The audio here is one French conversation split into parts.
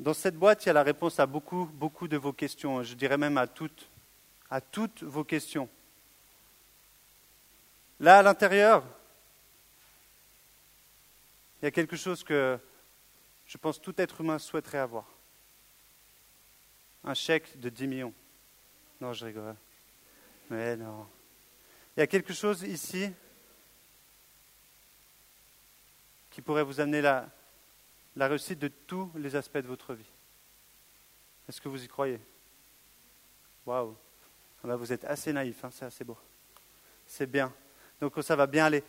Dans cette boîte, il y a la réponse à beaucoup, beaucoup de vos questions. Je dirais même à toutes, à toutes vos questions. Là, à l'intérieur, il y a quelque chose que je pense tout être humain souhaiterait avoir. Un chèque de 10 millions. Non, je rigole. Mais non. Il y a quelque chose ici qui pourrait vous amener la, la réussite de tous les aspects de votre vie. Est-ce que vous y croyez? Waouh ah bah, Vous êtes assez naïf, hein, c'est assez beau. C'est bien. Donc ça va bien aller.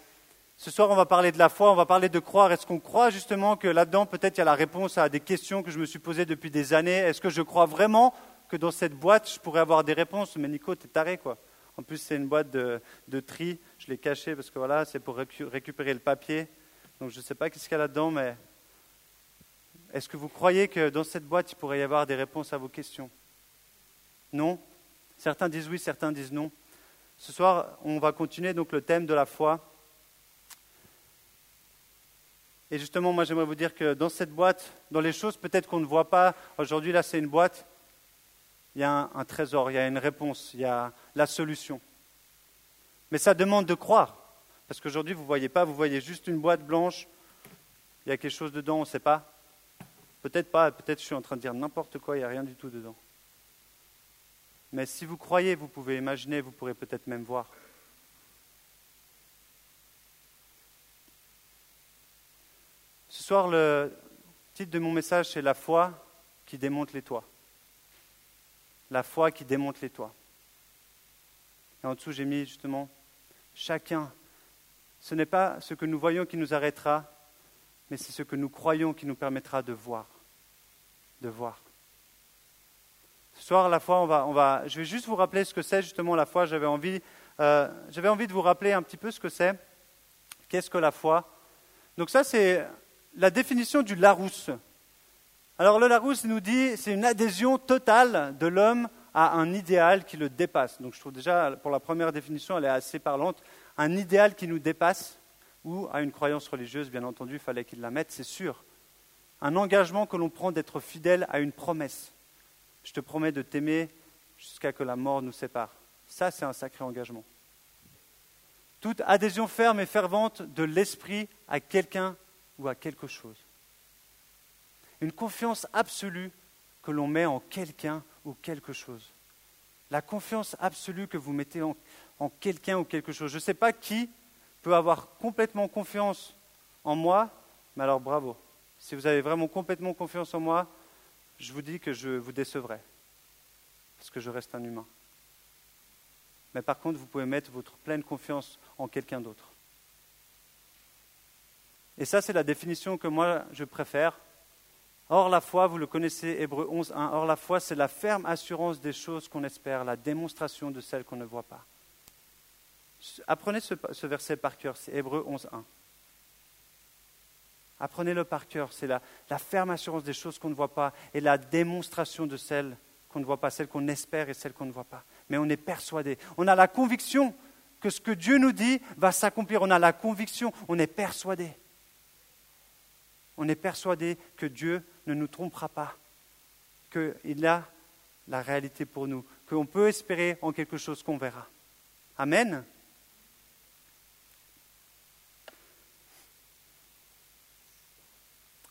Ce soir, on va parler de la foi, on va parler de croire. Est-ce qu'on croit justement que là-dedans, peut-être, il y a la réponse à des questions que je me suis posées depuis des années? Est-ce que je crois vraiment que dans cette boîte, je pourrais avoir des réponses? Mais Nico, t'es taré, quoi. En plus, c'est une boîte de, tri. Je l'ai cachée parce que voilà, c'est pour récupérer le papier. Donc, je ne sais pas qu'est-ce qu'il y a là-dedans, mais est-ce que vous croyez que dans cette boîte, il pourrait y avoir des réponses à vos questions? Non? Certains disent oui, certains disent non. Ce soir, on va continuer donc le thème de la foi. Et justement, moi, j'aimerais vous dire que dans cette boîte, dans les choses peut-être qu'on ne voit pas, aujourd'hui, là, c'est une boîte, il y a un, trésor, il y a une réponse, il y a la solution. Mais ça demande de croire. Parce qu'aujourd'hui, vous ne voyez pas, vous voyez juste une boîte blanche, il y a quelque chose dedans, on ne sait pas. Peut-être pas, peut-être je suis en train de dire n'importe quoi, il n'y a rien du tout dedans. Mais si vous croyez, vous pouvez imaginer, vous pourrez peut-être même voir. Ce soir, le titre de mon message, c'est La foi qui démonte les toits. La foi qui démonte les toits. Et en dessous, j'ai mis justement chacun. Ce n'est pas ce que nous voyons qui nous arrêtera, mais c'est ce que nous croyons qui nous permettra de voir. De voir. Ce soir, la foi, on va, on va, je vais juste vous rappeler ce que c'est justement la foi. J'avais envie, euh, j'avais envie de vous rappeler un petit peu ce que c'est. Qu'est-ce que la foi? Donc ça, c'est la définition du Larousse. Alors le Larousse nous dit c'est une adhésion totale de l'homme à un idéal qui le dépasse. Donc je trouve déjà, pour la première définition, elle est assez parlante. Un idéal qui nous dépasse, ou à une croyance religieuse, bien entendu, il fallait qu'il la mette, c'est sûr. Un engagement que l'on prend d'être fidèle à une promesse. Je te promets de t'aimer jusqu'à que la mort nous sépare. Ça, c'est un sacré engagement. Toute adhésion ferme et fervente de l'esprit à quelqu'un ou à quelque chose. Une confiance absolue que l'on met en quelqu'un ou quelque chose. La confiance absolue que vous mettez en, quelqu'un ou quelque chose. Je ne sais pas qui peut avoir complètement confiance en moi, mais alors bravo. Si vous avez vraiment complètement confiance en moi, je vous dis que je vous décevrai, parce que je reste un humain. Mais par contre, vous pouvez mettre votre pleine confiance en quelqu'un d'autre. Et ça, c'est la définition que moi, je préfère. Or, la foi, vous le connaissez, Hébreu 11, 1, or la foi, c'est la ferme assurance des choses qu'on espère, la démonstration de celles qu'on ne voit pas. Apprenez ce, verset par cœur, c'est Hébreu 11, 1. Apprenez-le par cœur, c'est la, la ferme assurance des choses qu'on ne voit pas et la démonstration de celles qu'on ne voit pas, celles qu'on espère et celles qu'on ne voit pas. Mais on est persuadé, on a la conviction que ce que Dieu nous dit va s'accomplir, on a la conviction, on est persuadé on est persuadé que Dieu ne nous trompera pas, qu'il a la réalité pour nous, qu'on peut espérer en quelque chose qu'on verra. Amen.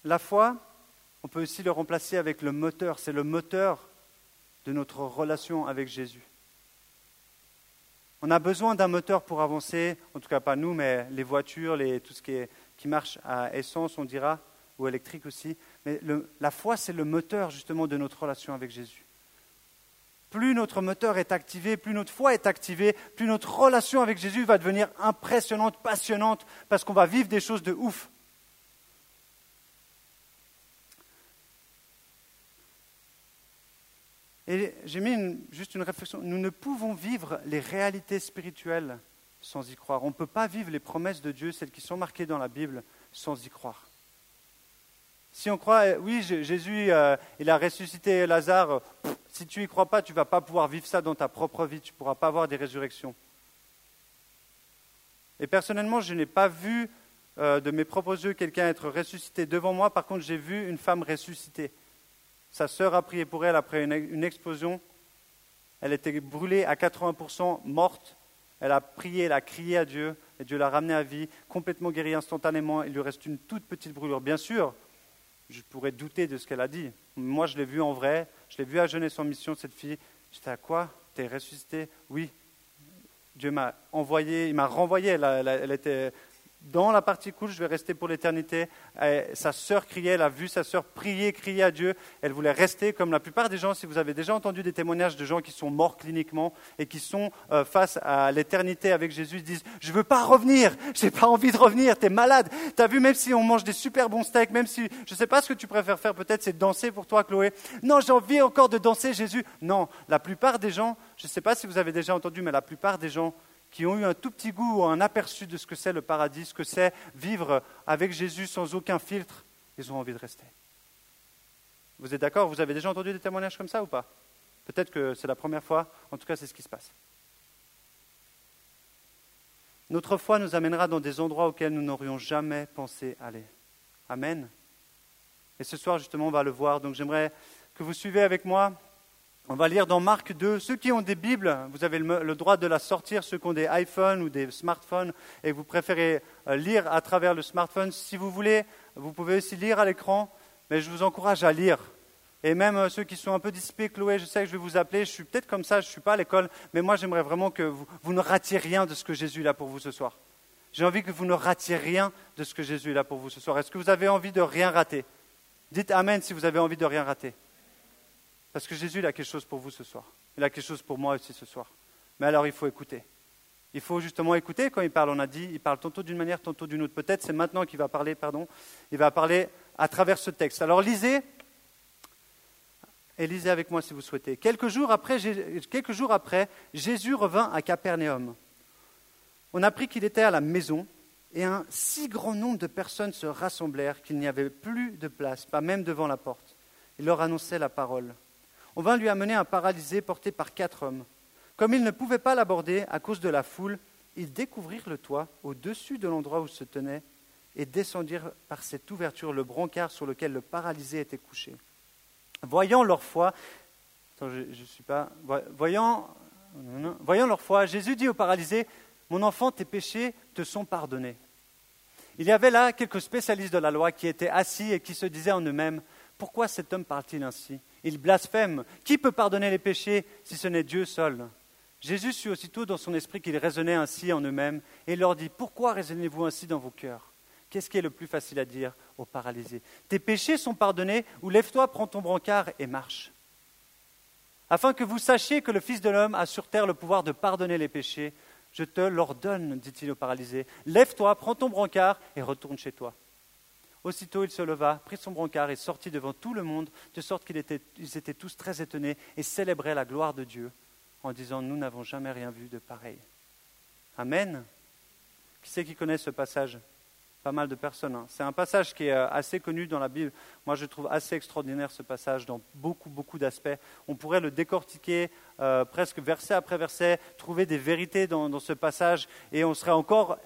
La foi, on peut aussi le remplacer avec le moteur, c'est le moteur de notre relation avec Jésus. On a besoin d'un moteur pour avancer, en tout cas pas nous, mais les voitures, tout ce qui, marche à essence, on dira ou électrique aussi. Mais la foi, c'est le moteur justement de notre relation avec Jésus. Plus notre moteur est activé, plus notre foi est activée, plus notre relation avec Jésus va devenir impressionnante, passionnante, parce qu'on va vivre des choses de ouf. Et j'ai mis juste une réflexion. Nous ne pouvons vivre les réalités spirituelles sans y croire. On ne peut pas vivre les promesses de Dieu, celles qui sont marquées dans la Bible, sans y croire. Si on croit, euh, oui, Jésus, euh, il a ressuscité Lazare, euh, si tu n'y crois pas, tu ne vas pas pouvoir vivre ça dans ta propre vie, tu ne pourras pas avoir des résurrections. Et personnellement, je n'ai pas vu de mes propres yeux quelqu'un être ressuscité devant moi, par contre, j'ai vu une femme ressuscitée. Sa sœur a prié pour elle après une, explosion. Elle était brûlée à 80%, morte. Elle a prié, elle a crié à Dieu, et Dieu l'a ramenée à vie, complètement guérie instantanément. Il lui reste une toute petite brûlure. Bien sûr, je pourrais douter de ce qu'elle a dit. Moi, je l'ai vue en vrai, je l'ai vue à jeûner sans mission, cette fille. J'étais à quoi? T'es ressuscité? Oui. Dieu m'a envoyé, il m'a renvoyé. elle, était dans la partie cool, je vais rester pour l'éternité. Sa sœur criait, elle a vu sa sœur prier, crier à Dieu. Elle voulait rester comme la plupart des gens. Si vous avez déjà entendu des témoignages de gens qui sont morts cliniquement et qui sont euh, face à l'éternité avec Jésus, ils disent Je veux pas revenir, je n'ai pas envie de revenir, tu es malade. Tu as vu, même si on mange des super bons steaks, même si je sais pas ce que tu préfères faire, peut-être c'est danser pour toi, Chloé. Non, j'ai envie encore de danser, Jésus. Non, la plupart des gens, je sais pas si vous avez déjà entendu, mais la plupart des gens qui ont eu un tout petit goût un aperçu de ce que c'est le paradis, ce que c'est vivre avec Jésus sans aucun filtre, ils ont envie de rester. Vous êtes d'accord? Vous avez déjà entendu des témoignages comme ça ou pas? Peut-être que c'est la première fois, en tout cas c'est ce qui se passe. Notre foi nous amènera dans des endroits auxquels nous n'aurions jamais pensé aller. Amen. Et ce soir justement on va le voir, donc j'aimerais que vous suivez avec moi on va lire dans Marc 2. Ceux qui ont des Bibles, vous avez le droit de la sortir. Ceux qui ont des iPhones ou des smartphones et vous préférez euh, lire à travers le smartphone, si vous voulez, vous pouvez aussi lire à l'écran. Mais je vous encourage à lire. Et même euh, ceux qui sont un peu dissipés, Chloé, je sais que je vais vous appeler. Je suis peut-être comme ça, je ne suis pas à l'école. Mais moi, j'aimerais vraiment que vous, ne ratiez rien de ce que Jésus a pour vous ce soir. J'ai envie que vous ne ratiez rien de ce que Jésus a pour vous ce soir. Est-ce que vous avez envie de rien rater? Dites Amen si vous avez envie de rien rater. Parce que Jésus, a quelque chose pour vous ce soir. Il a quelque chose pour moi aussi ce soir. Mais alors, il faut écouter. Il faut justement écouter quand il parle. On a dit, il parle tantôt d'une manière, tantôt d'une autre. Peut-être c'est maintenant qu'il va parler, pardon. Il va parler à travers ce texte. Alors, lisez. Et lisez avec moi si vous souhaitez. Quelques jours après, quelques jours après Jésus revint à Capernaum. On apprit qu'il était à la maison et un si grand nombre de personnes se rassemblèrent qu'il n'y avait plus de place, pas même devant la porte. Il leur annonçait la parole on vint lui amener un paralysé porté par quatre hommes. Comme ils ne pouvaient pas l'aborder à cause de la foule, ils découvrirent le toit au-dessus de l'endroit où se tenait et descendirent par cette ouverture le brancard sur lequel le paralysé était couché. Voyant leur foi, voyant, voyant leur foi, Jésus dit au paralysé, Mon enfant, tes péchés te sont pardonnés. Il y avait là quelques spécialistes de la loi qui étaient assis et qui se disaient en eux-mêmes, Pourquoi cet homme parle-t-il ainsi? Il blasphème. Qui peut pardonner les péchés si ce n'est Dieu seul? Jésus sut aussitôt dans son esprit qu'ils raisonnaient ainsi en eux-mêmes et leur dit Pourquoi raisonnez-vous ainsi dans vos cœurs? Qu'est-ce qui est le plus facile à dire aux paralysés? Tes péchés sont pardonnés ou lève-toi, prends ton brancard et marche. Afin que vous sachiez que le Fils de l'homme a sur terre le pouvoir de pardonner les péchés, je te l'ordonne, dit-il aux paralysés. Lève-toi, prends ton brancard et retourne chez toi. Aussitôt il se leva, prit son brancard et sortit devant tout le monde, de sorte qu'ils étaient, tous très étonnés et célébraient la gloire de Dieu en disant Nous n'avons jamais rien vu de pareil. Amen. Qui c'est qui connaît ce passage? Pas mal de personnes. Hein. C'est un passage qui est euh, assez connu dans la Bible. Moi, je trouve assez extraordinaire ce passage dans beaucoup, beaucoup d'aspects. On pourrait le décortiquer euh, presque verset après verset, trouver des vérités dans ce passage, et on serait encore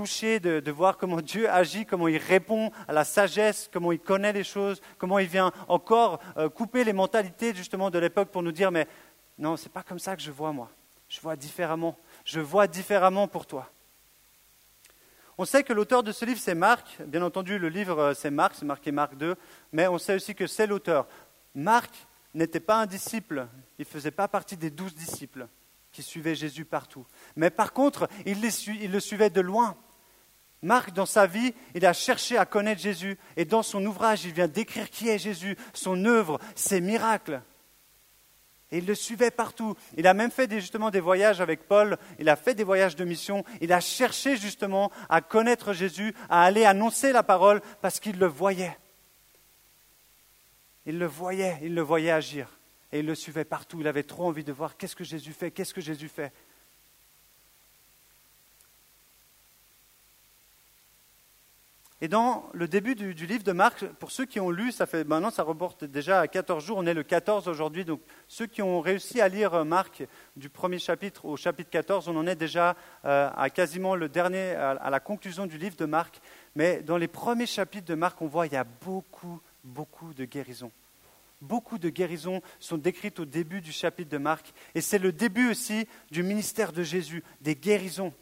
touché de, voir comment Dieu agit, comment il répond à la sagesse, comment il connaît les choses, comment il vient encore euh, couper les mentalités justement de l'époque pour nous dire mais non, c'est pas comme ça que je vois moi. Je vois différemment. Je vois différemment pour toi. On sait que l'auteur de ce livre, c'est Marc. Bien entendu, le livre, euh, c'est Marc, c'est marqué Marc 2, mais on sait aussi que c'est l'auteur. Marc n'était pas un disciple, il faisait pas partie des douze disciples qui suivaient Jésus partout. Mais par contre, il, le suivait de loin. Marc, dans sa vie, il a cherché à connaître Jésus. Et dans son ouvrage, il vient décrire qui est Jésus, son œuvre, ses miracles. Et il le suivait partout. Il a même fait justement des voyages avec Paul. Il a fait des voyages de mission. Il a cherché justement à connaître Jésus, à aller annoncer la parole parce qu'il le voyait. Il le voyait, il le voyait agir. Et il le suivait partout. Il avait trop envie de voir qu'est-ce que Jésus fait, qu'est-ce que Jésus fait. Et dans le début du, livre de Marc, pour ceux qui ont lu, ça fait maintenant ça reporte déjà à 14 jours, on est le 14 aujourd'hui, donc ceux qui ont réussi à lire Marc du premier chapitre au chapitre 14, on en est déjà euh, à quasiment le dernier, à, la conclusion du livre de Marc. Mais dans les premiers chapitres de Marc, on voit qu'il y a beaucoup, beaucoup de guérisons Beaucoup de guérisons sont décrites au début du chapitre de Marc. Et c'est le début aussi du ministère de Jésus, des guérisons.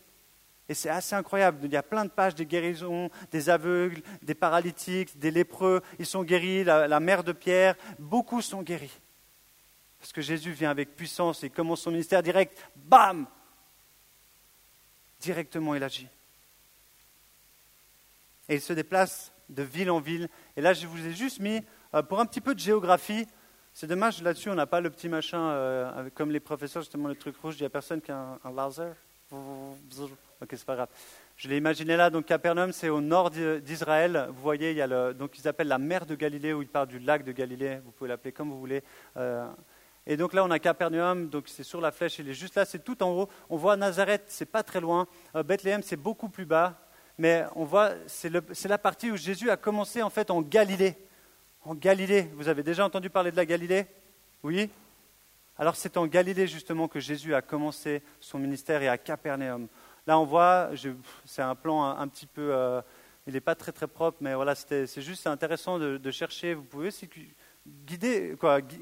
Et c'est assez incroyable. Il y a plein de pages des guérisons, des aveugles, des paralytiques, des lépreux. Ils sont guéris, la, mère de Pierre. Beaucoup sont guéris. Parce que Jésus vient avec puissance et commence son ministère direct. Bam Directement, il agit. Et il se déplace de ville en ville. Et là, je vous ai juste mis, euh, pour un petit peu de géographie, c'est dommage, là-dessus, on n'a pas le petit machin, euh, comme les professeurs, justement, le truc rouge, il n'y a personne qui a un laser. Ok, c'est pas grave. Je l'ai imaginé là, donc Capernaum, c'est au nord d'Israël. Vous voyez, il y a le, donc ils appellent la mer de Galilée, où ils parlent du lac de Galilée. Vous pouvez l'appeler comme vous voulez. Euh, et donc là, on a Capernaum, donc c'est sur la flèche, il est juste là, c'est tout en haut. On voit Nazareth, c'est pas très loin. Euh, Bethléem, c'est beaucoup plus bas. Mais on voit, c'est la partie où Jésus a commencé en fait en Galilée. En Galilée, vous avez déjà entendu parler de la Galilée? Oui? Alors c'est en Galilée justement que Jésus a commencé son ministère et à Capernaum. Là, on voit, c'est un plan un, petit peu, euh, il n'est pas très très propre, mais voilà, c'est juste intéressant de, chercher. Vous pouvez aussi guider,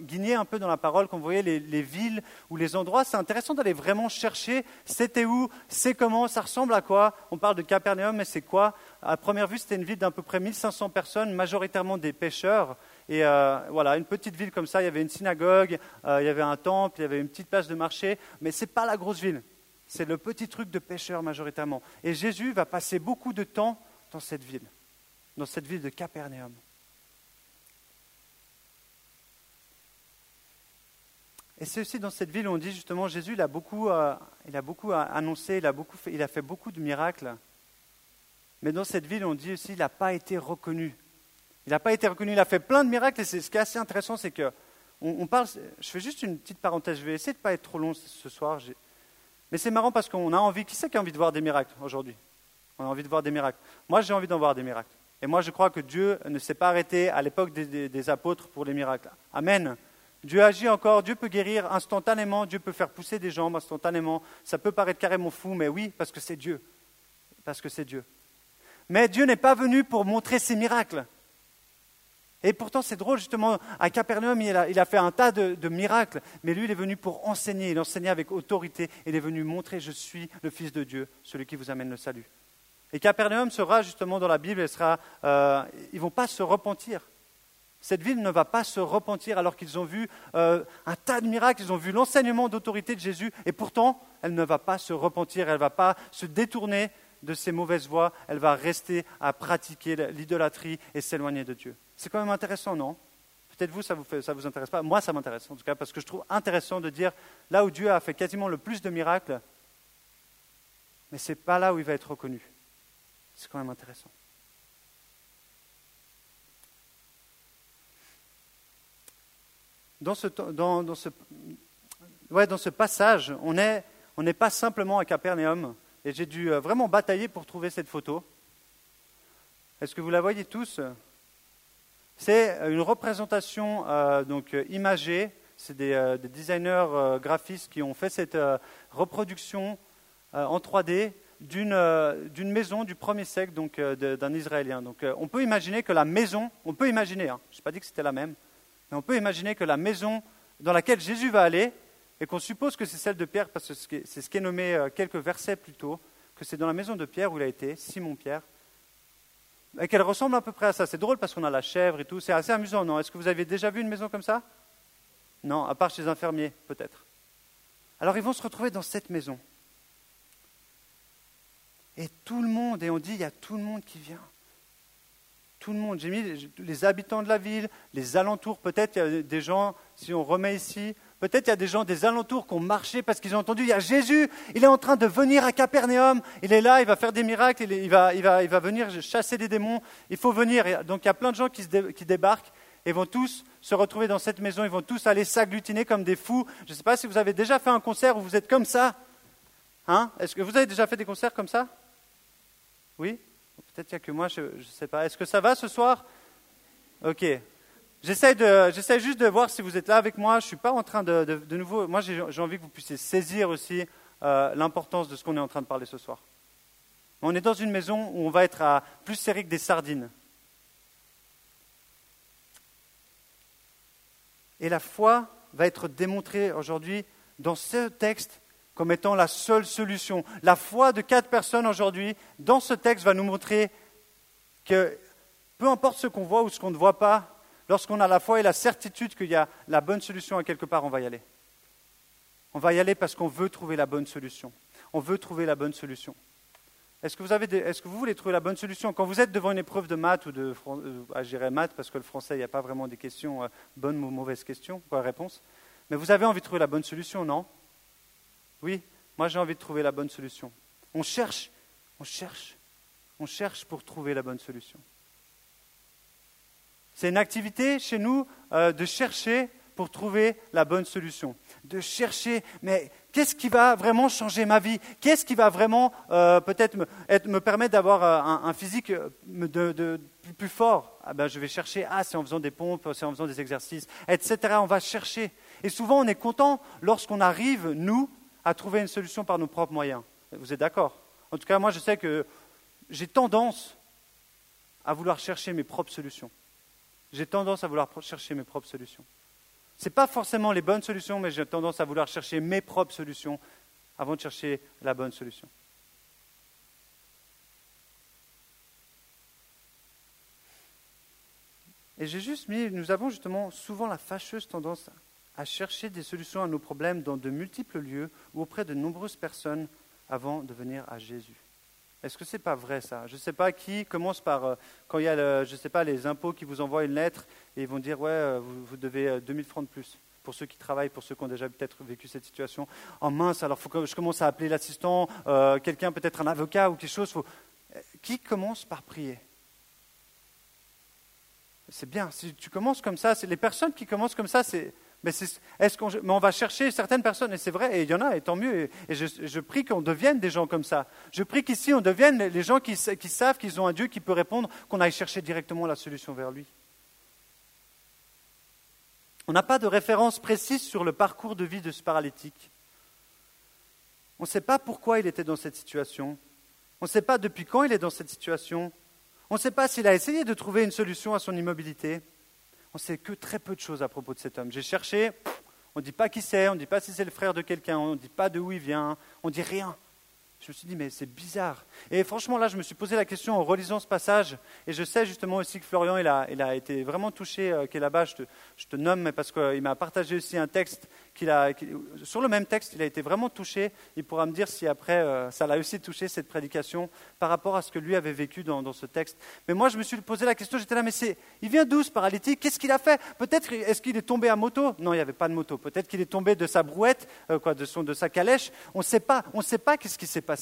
guigner un peu dans la parole quand vous voyez les, villes ou les endroits. C'est intéressant d'aller vraiment chercher c'était où, c'est comment, ça ressemble à quoi. On parle de Capernaum, mais c'est quoi? À première vue, c'était une ville d'à peu près 1500 personnes, majoritairement des pêcheurs. Et euh, voilà, une petite ville comme ça, il y avait une synagogue, euh, il y avait un temple, il y avait une petite place de marché, mais ce n'est pas la grosse ville. C'est le petit truc de pêcheur majoritairement. Et Jésus va passer beaucoup de temps dans cette ville, dans cette ville de Capernaum. Et c'est aussi dans cette ville où on dit justement Jésus, il a beaucoup, euh, il beaucoup annoncé, il a, beaucoup fait, il beaucoup de miracles. Mais dans cette ville, on dit aussi qu'il n'a pas été reconnu. Il n'a pas été reconnu, il a fait plein de miracles. Et ce qui est assez intéressant, c'est que on, parle. Je fais juste une petite parenthèse. Je vais essayer de ne pas être trop long ce soir. Mais c'est marrant parce qu'on a envie, qui c'est qui a envie de voir des miracles aujourd'hui? On a envie de voir des miracles. Moi, j'ai envie d'en voir des miracles. Et moi, je crois que Dieu ne s'est pas arrêté à l'époque des, apôtres pour les miracles. Amen. Dieu agit encore, Dieu peut guérir instantanément, Dieu peut faire pousser des jambes instantanément. Ça peut paraître carrément fou, mais oui, parce que c'est Dieu. Parce que c'est Dieu. Mais Dieu n'est pas venu pour montrer ses miracles. Et pourtant, c'est drôle, justement, à Capernaum, il a, fait un tas de, miracles, mais lui, il est venu pour enseigner, il enseignait avec autorité, il est venu montrer, je suis le Fils de Dieu, celui qui vous amène le salut. Et Capernaum sera justement dans la Bible, euh, ils ne vont pas se repentir. Cette ville ne va pas se repentir alors qu'ils ont vu euh, un tas de miracles, ils ont vu l'enseignement d'autorité de Jésus, et pourtant, elle ne va pas se repentir, elle ne va pas se détourner de ses mauvaises voies, elle va rester à pratiquer l'idolâtrie et s'éloigner de Dieu. C'est quand même intéressant, non? Peut-être vous, ça ne vous, vous intéresse pas. Moi, ça m'intéresse, en tout cas, parce que je trouve intéressant de dire, là où Dieu a fait quasiment le plus de miracles, mais ce n'est pas là où il va être reconnu. C'est quand même intéressant. Dans ce, dans, ce, ouais, dans ce passage, on n'est on pas simplement à Capernaum, et j'ai dû euh, vraiment batailler pour trouver cette photo. Est-ce que vous la voyez tous? C'est une représentation euh, donc, euh, imagée. C'est des, euh, designers graphistes qui ont fait cette reproduction en 3D d'une maison du premier siècle donc d'un Israélien. Donc on peut imaginer que la maison, on peut imaginer, hein, je n'ai pas dit que c'était la même, mais on peut imaginer que la maison dans laquelle Jésus va aller, et qu'on suppose que c'est celle de Pierre, parce que c'est ce qui est nommé quelques versets plus tôt, que c'est dans la maison de Pierre où il a été, Simon-Pierre, et qu'elle ressemble à peu près à ça. C'est drôle parce qu'on a la chèvre et tout. C'est assez amusant, non? Est-ce que vous avez déjà vu une maison comme ça? Non, à part chez les infirmiers, peut-être. Alors ils vont se retrouver dans cette maison. Et tout le monde, et on dit, il y a tout le monde qui vient. Tout le monde. J'ai mis les habitants de la ville, les alentours, peut-être il y a des gens, si on remet ici, Peut-être il y a des gens des alentours qui ont marché parce qu'ils ont entendu, il y a Jésus, il est en train de venir à Capernaum, il est là, il va faire des miracles, il, va, venir chasser des démons, il faut venir. Donc il y a plein de gens qui, qui débarquent et vont tous se retrouver dans cette maison, ils vont tous aller s'agglutiner comme des fous. Je ne sais pas si vous avez déjà fait un concert où vous êtes comme ça. Hein? Est-ce que vous avez déjà fait des concerts comme ça? Oui? Peut-être qu'il n'y a que moi, je ne sais pas. Est-ce que ça va ce soir? Ok. J'essaie juste de voir si vous êtes là avec moi. Je ne suis pas en train de, de, nouveau. Moi, j'ai envie que vous puissiez saisir aussi euh, l'importance de ce qu'on est en train de parler ce soir. On est dans une maison où on va être plus serré que des sardines. Et la foi va être démontrée aujourd'hui dans ce texte comme étant la seule solution. La foi de quatre personnes aujourd'hui, dans ce texte, va nous montrer que peu importe ce qu'on voit ou ce qu'on ne voit pas, lorsqu'on a la foi et la certitude qu'il y a la bonne solution à quelque part, on va y aller. On va y aller parce qu'on veut trouver la bonne solution. On veut trouver la bonne solution. Est-ce que, vous avez est-ce que vous voulez trouver la bonne solution? Quand vous êtes devant une épreuve de maths ou de ah, maths, parce que le français, il n'y a pas vraiment des questions, euh, bonnes ou mauvaises questions, quoi, réponse. Mais vous avez envie de trouver la bonne solution, non? Oui, moi j'ai envie de trouver la bonne solution. On cherche, on cherche, on cherche pour trouver la bonne solution. C'est une activité chez nous euh, de chercher pour trouver la bonne solution. De chercher, mais qu'est-ce qui va vraiment changer ma vie? Qu'est-ce qui va vraiment euh, peut-être me, permettre d'avoir euh, un, physique plus, fort? Ah ben, Je vais chercher, ah c'est en faisant des pompes, c'est en faisant des exercices, etc. On va chercher. Et souvent on est content lorsqu'on arrive, nous, à trouver une solution par nos propres moyens. Vous êtes d'accord? En tout cas, moi je sais que j'ai tendance à vouloir chercher mes propres solutions j'ai tendance à vouloir chercher mes propres solutions. Ce n'est pas forcément les bonnes solutions, mais j'ai tendance à vouloir chercher mes propres solutions avant de chercher la bonne solution. Et j'ai nous avons justement souvent la fâcheuse tendance à chercher des solutions à nos problèmes dans de multiples lieux ou auprès de nombreuses personnes avant de venir à Jésus. Est-ce que ce n'est pas vrai ça? Je ne sais pas qui commence par, euh, quand il y a, je sais pas, les impôts qui vous envoient une lettre et ils vont dire, ouais, euh, vous, devez 2000 euh, francs de plus pour ceux qui travaillent, pour ceux qui ont déjà peut-être vécu cette situation. En mince, alors faut que je commence à appeler l'assistant, quelqu'un, peut-être un avocat ou quelque chose. Qui commence par prier? C'est bien. Si tu commences comme ça, c'est les personnes qui commencent comme ça, c'est mais, est-ce qu'on, on va chercher certaines personnes, et c'est vrai, et il y en a, et tant mieux, et, je, prie qu'on devienne des gens comme ça. Je prie qu'ici, on devienne les gens qui, qui savent qu'ils ont un Dieu qui peut répondre, qu'on aille chercher directement la solution vers lui. On n'a pas de référence précise sur le parcours de vie de ce paralytique. On ne sait pas pourquoi il était dans cette situation. On ne sait pas depuis quand il est dans cette situation. On ne sait pas s'il a essayé de trouver une solution à son immobilité. On sait que très peu de choses à propos de cet homme. J'ai cherché, on ne dit pas qui c'est, on ne dit pas si c'est le frère de quelqu'un, on ne dit pas de où il vient, on ne dit rien. Je me suis dit, mais c'est bizarre. Et franchement, là, je me suis posé la question en relisant ce passage. Et je sais justement aussi que Florian, il a, a été vraiment touché, euh, qui est là-bas. Je te, nomme, mais parce qu'il m'a partagé aussi un texte sur le même texte, il a été vraiment touché. Il pourra me dire si après, euh, ça l'a aussi touché, cette prédication, par rapport à ce que lui avait vécu dans, ce texte. Mais moi, je me suis posé la question, j'étais là, mais c'est, il vient d'où ce paralytique? Qu'est-ce qu'il a fait? Peut-être, est-ce qu'il est tombé à moto? Non, il n'y avait pas de moto. Peut-être qu'il est tombé de sa brouette, euh, quoi, de, son, de sa calèche. On ne sait pas. On ne sait pas qu'est-ce qui s'est passé.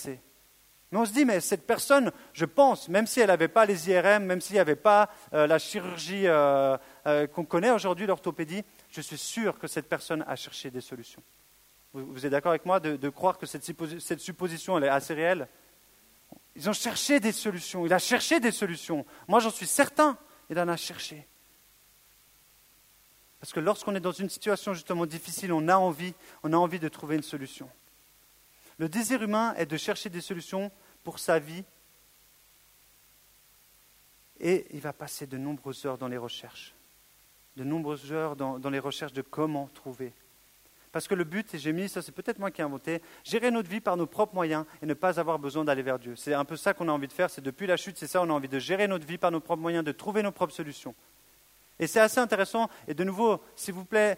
Mais on se dit, mais cette personne, je pense, même si elle n'avait pas les IRM, même s'il n'y avait pas euh, la chirurgie qu'on connaît aujourd'hui, l'orthopédie, je suis sûr que cette personne a cherché des solutions. Vous, êtes d'accord avec moi de, croire que cette, supposition est assez réelle? Ils ont cherché des solutions. Il a cherché des solutions. Moi, j'en suis certain. Il en a cherché. Parce que lorsqu'on est dans une situation justement difficile, on a envie, on a envie de trouver une solution. Le désir humain est de chercher des solutions pour sa vie. Et il va passer de nombreuses heures dans les recherches de nombreuses heures dans, les recherches de comment trouver. Parce que le but, et j'ai mis, ça c'est peut-être moi qui ai inventé, gérer notre vie par nos propres moyens et ne pas avoir besoin d'aller vers Dieu. C'est un peu ça qu'on a envie de faire, c'est depuis la chute, c'est ça, on a envie de gérer notre vie par nos propres moyens, de trouver nos propres solutions. Et c'est assez intéressant, et de nouveau, s'il vous plaît,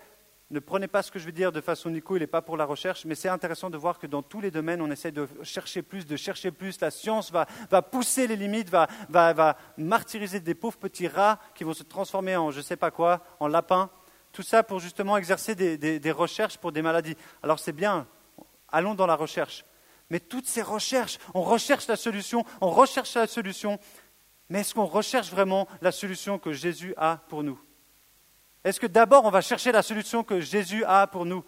ne prenez pas ce que je veux dire de façon nico, il n'est pas pour la recherche, mais c'est intéressant de voir que dans tous les domaines, on essaie de chercher plus, de chercher plus. La science va, pousser les limites, va, martyriser des pauvres petits rats qui vont se transformer en je ne sais pas quoi, en lapins. Tout ça pour justement exercer des, recherches pour des maladies. Alors c'est bien, allons dans la recherche. Mais toutes ces recherches, on recherche la solution, on recherche la solution, mais est-ce qu'on recherche vraiment la solution que Jésus a pour nous? Est-ce que d'abord on va chercher la solution que Jésus a pour nous?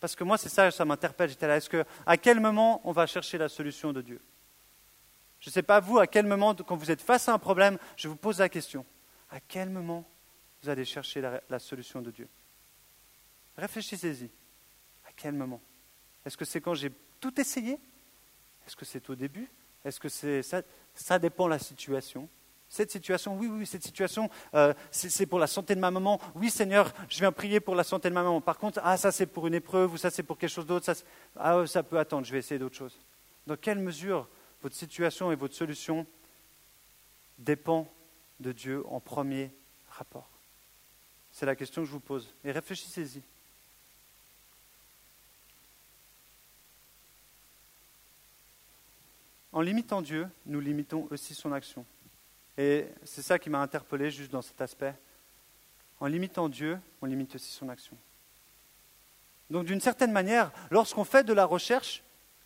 Parce que moi, c'est ça, ça m'interpelle. J'étais là. Est-ce que, à quel moment on va chercher la solution de Dieu? Je ne sais pas vous, à quel moment, quand vous êtes face à un problème, je vous pose la question. À quel moment vous allez chercher la, solution de Dieu? Réfléchissez-y. À quel moment? Est-ce que c'est quand j'ai tout essayé? Est-ce que c'est au début? Est-ce que c'est ça Ça dépend de la situation. Cette situation, oui, oui, cette situation, euh, c'est pour la santé de ma maman. Oui, Seigneur, je viens prier pour la santé de ma maman. Par contre, ah, ça c'est pour une épreuve ou ça c'est pour quelque chose d'autre. Ah, ça peut attendre, je vais essayer d'autre chose. Dans quelle mesure votre situation et votre solution dépend de Dieu en premier rapport? C'est la question que je vous pose. Et réfléchissez-y. En limitant Dieu, nous limitons aussi son action. Et c'est ça qui m'a interpellé juste dans cet aspect. En limitant Dieu, on limite aussi son action. Donc d'une certaine manière, lorsqu'on fait de la recherche,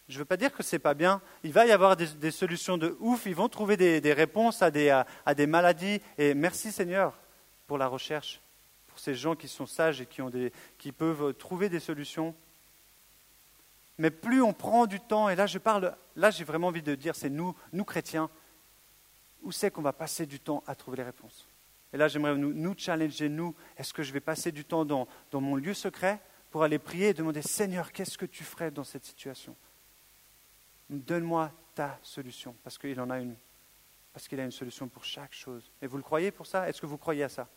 je ne veux pas dire que ce n'est pas bien, il va y avoir des, solutions de ouf, ils vont trouver des, réponses à des, maladies. Et merci Seigneur pour la recherche, pour ces gens qui sont sages et qui, qui peuvent trouver des solutions. Mais plus on prend du temps, et là je parle, là j'ai vraiment envie de dire, c'est nous, nous chrétiens, où c'est qu'on va passer du temps à trouver les réponses? Et là, j'aimerais nous, challenger, nous, est-ce que je vais passer du temps dans, dans mon lieu secret pour aller prier et demander, Seigneur, qu'est-ce que tu ferais dans cette situation? Donne-moi ta solution, parce qu'il en a une. Parce qu'il a une solution pour chaque chose. Et vous le croyez pour ça? Est-ce que vous croyez à ça?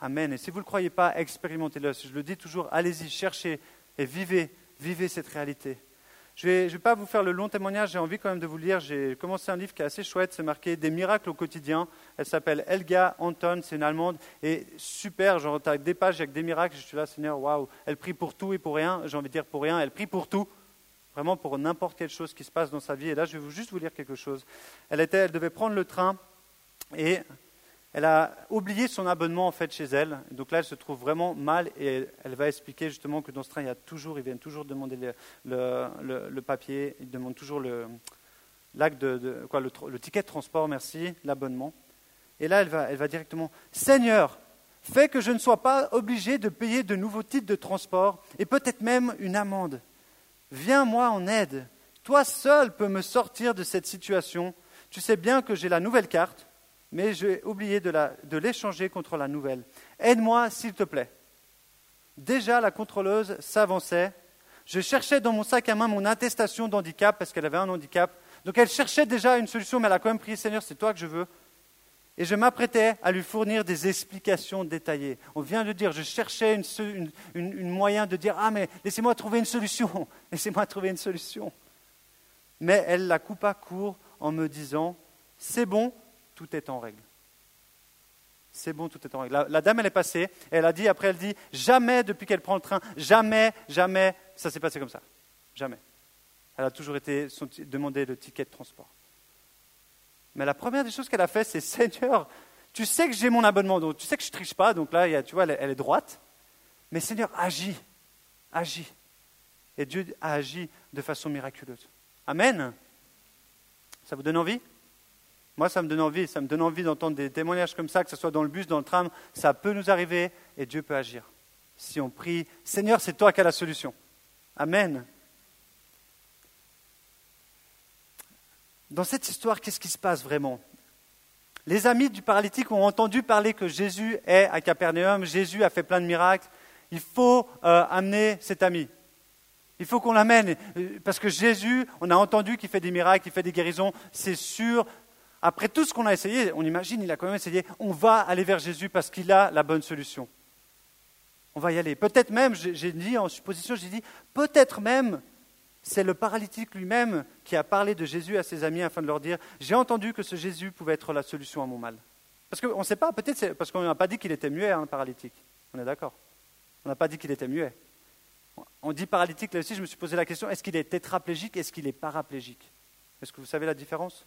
Amen. Et si vous ne le croyez pas, expérimentez-le. Je le dis toujours, allez-y, cherchez et vivez, vivez cette réalité. Je ne vais, pas vous faire le long témoignage, j'ai envie quand même de vous lire. J'ai commencé un livre qui est assez chouette, c'est marqué Des miracles au quotidien. Elle s'appelle Elga Anton, c'est une Allemande, et super, genre, as des pages avec des miracles. Je suis là, Seigneur, waouh, elle prie pour tout et pour rien. J'ai envie de dire pour rien, elle prie pour tout, vraiment pour n'importe quelle chose qui se passe dans sa vie. Et là, je vais juste vous lire quelque chose. Elle, était, elle devait prendre le train, et elle a oublié son abonnement en fait chez elle. Donc là, elle se trouve vraiment mal et elle va expliquer justement que dans ce train, il y a toujours, ils viennent toujours demander le, papier, ils demandent toujours le, de, quoi, le, ticket de transport, merci, l'abonnement. Et là, elle va, elle va directement, Seigneur, fais que je ne sois pas obligé de payer de nouveaux titres de transport et peut-être même une amende. Viens-moi en aide. Toi seul peux me sortir de cette situation. Tu sais bien que j'ai la nouvelle carte mais j'ai oublié de l'échanger contre la nouvelle. Aide-moi, s'il te plaît. Déjà, la contrôleuse s'avançait. Je cherchais dans mon sac à main mon attestation d'handicap, parce qu'elle avait un handicap. Donc elle cherchait déjà une solution, mais elle a quand même prié, Seigneur, c'est toi que je veux. Et je m'apprêtais à lui fournir des explications détaillées. On vient de dire, je cherchais un moyen de dire, ah mais laissez-moi trouver une solution, laissez-moi trouver une solution. Mais elle la coupa court en me disant, c'est bon, tout est en règle. C'est bon, tout est en règle. La, dame, elle est passée, elle a dit, après, elle dit, jamais depuis qu'elle prend le train, jamais, jamais, ça s'est passé comme ça. Jamais. Elle a toujours été demandé le ticket de transport. Mais la première des choses qu'elle a fait, c'est Seigneur, tu sais que j'ai mon abonnement, donc tu sais que je ne triche pas, donc là, tu vois, elle, est droite. Mais Seigneur, agis, agis. Et Dieu a agi de façon miraculeuse. Amen. Ça vous donne envie? Moi, ça me donne envie, ça me donne envie d'entendre des témoignages comme ça, que ce soit dans le bus, dans le tram, ça peut nous arriver et Dieu peut agir. Si on prie, Seigneur, c'est toi qui as la solution. Amen. Dans cette histoire, qu'est-ce qui se passe vraiment? Les amis du paralytique ont entendu parler que Jésus est à Capernaum, Jésus a fait plein de miracles. Il faut euh, amener cet ami. Il faut qu'on l'amène, parce que Jésus, on a entendu qu'il fait des miracles, qu'il fait des guérisons, c'est sûr, après tout ce qu'on a essayé, on imagine, il a quand même essayé, on va aller vers Jésus parce qu'il a la bonne solution. On va y aller. Peut-être même, j'ai dit en supposition, j'ai dit, peut-être même, c'est le paralytique lui-même qui a parlé de Jésus à ses amis afin de leur dire, j'ai entendu que ce Jésus pouvait être la solution à mon mal. Parce qu'on ne sait pas, peut-être parce qu'on n'a pas dit qu'il était muet, hein, paralytique. On est d'accord On n'a pas dit qu'il était muet. On dit paralytique, là aussi, je me suis posé la question, est-ce qu'il est tétraplégique, est-ce qu'il est paraplégique? Est-ce que vous savez la différence?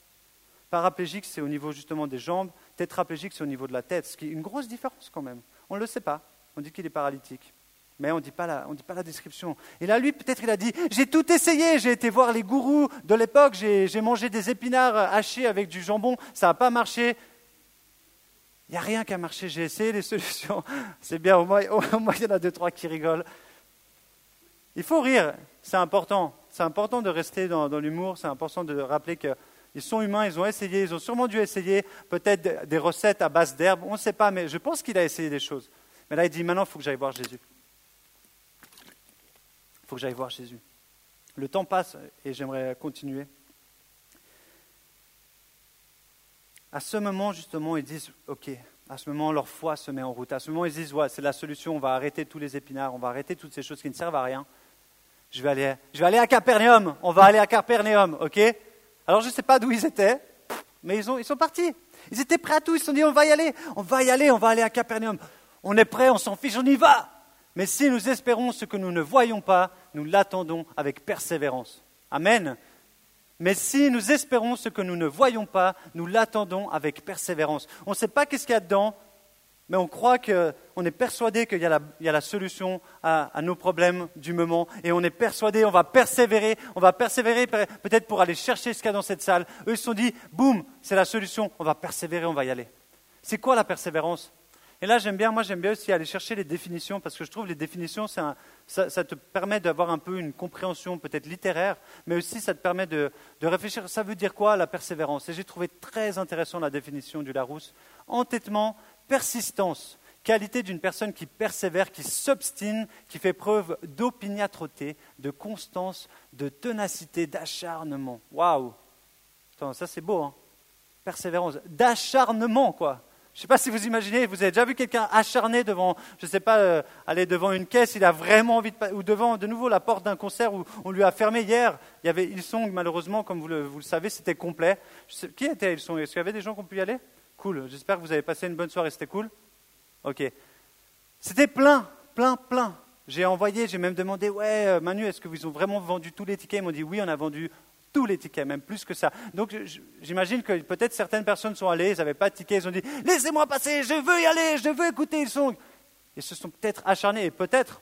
Paraplégique, c'est au niveau justement des jambes. Tétraplégique, c'est au niveau de la tête, ce qui est une grosse différence quand même. On ne le sait pas. On dit qu'il est paralytique. Mais on ne dit, pas la description. Et là, lui, peut-être, il a dit, j'ai tout essayé, j'ai été voir les gourous de l'époque, j'ai mangé des épinards hachés avec du jambon, ça n'a pas marché. Il n'y a rien qui a marché, j'ai essayé les solutions. C'est bien, au moins, au moins, il y en a deux, trois qui rigolent. Il faut rire, c'est important. C'est important de rester dans l'humour, c'est important de rappeler que ils sont humains, ils ont essayé, ils ont sûrement dû essayer peut-être des recettes à base d'herbe, on ne sait pas, mais je pense qu'il a essayé des choses. Mais là, il dit maintenant, il faut que j'aille voir Jésus. Il faut que j'aille voir Jésus. Le temps passe et j'aimerais continuer. à ce moment, justement, ils disent, OK, à ce moment, leur foi se met en route. À ce moment, ils disent, ouais, c'est la solution, on va arrêter tous les épinards, on va arrêter toutes ces choses qui ne servent à rien. Je vais aller, je vais aller à Capernaum, on va aller à Capernaum, OK? Alors, je ne sais pas d'où ils étaient, mais ils, ont, ils sont partis. Ils étaient prêts à tout, ils se sont dit, on va y aller, on va y aller, on va aller à Capernaum. On est prêt, on s'en fiche, on y va. Mais si nous espérons ce que nous ne voyons pas, nous l'attendons avec persévérance. Amen. Mais si nous espérons ce que nous ne voyons pas, nous l'attendons avec persévérance. On ne sait pas qu'est-ce qu'il y a dedans, mais on croit qu'on est persuadé qu'il y, a la solution à, nos problèmes du moment, et on est persuadé, on va persévérer, on va persévérer peut-être pour aller chercher ce qu'il y a dans cette salle. Eux, ils se sont dit, boum, c'est la solution, on va persévérer, on va y aller. C'est quoi la persévérance? Et là, j'aime bien, moi, j'aime bien aussi aller chercher les définitions parce que je trouve les définitions, ça, te permet d'avoir un peu une compréhension peut-être littéraire, mais aussi ça te permet de, réfléchir. Ça veut dire quoi la persévérance? Et j'ai trouvé très intéressant la définition du Larousse. Entêtement, persistance, qualité d'une personne qui persévère, qui s'obstine, qui fait preuve d'opiniâtreté, de constance, de ténacité, d'acharnement. Waouh Ça, c'est beau, hein Persévérance, d'acharnement, quoi. Je ne sais pas si vous imaginez, vous avez déjà vu quelqu'un acharné devant, je ne sais pas, euh, aller devant une caisse, il a vraiment envie de, ou devant de nouveau la porte d'un concert où on lui a fermé hier. Il y avait Ilsong, malheureusement, comme vous le, savez, c'était complet. qui était Ilsong? Est-ce qu'il y avait des gens qui ont pu y aller? Cool. J'espère que vous avez passé une bonne soirée, c'était cool. Ok. C'était plein, plein, plein. J'ai envoyé, j'ai même demandé, ouais, euh, Manu, est-ce que vous ont vraiment vendu tous les tickets? Ils m'ont dit, oui, on a vendu tous les tickets, même plus que ça. Donc j'imagine que peut-être certaines personnes sont allées, ils n'avaient pas de tickets, ils ont dit Laissez-moi passer, je veux y aller, je veux écouter le son. Ils se sont peut-être acharnés, et peut-être,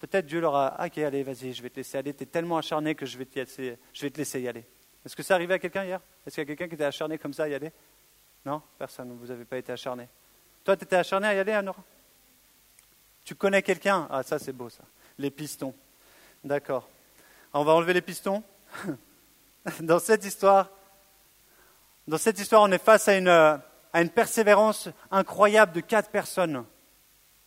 peut-être Dieu leur a Ok, allez, vas-y, je vais te laisser aller, tu es tellement acharné que je vais, te laisser, je vais te laisser y aller. Est-ce que ça arrivait à quelqu'un hier? Est-ce qu'il y a quelqu'un qui était acharné comme ça à y aller? Non Personne, vous n'avez pas été acharné. Toi, tu étais acharné à y aller, Anora? Tu connais quelqu'un? Ah, ça c'est beau ça. Les pistons. D'accord. On va enlever les pistons dans cette histoire, dans cette histoire, on est face à une, persévérance incroyable de quatre personnes.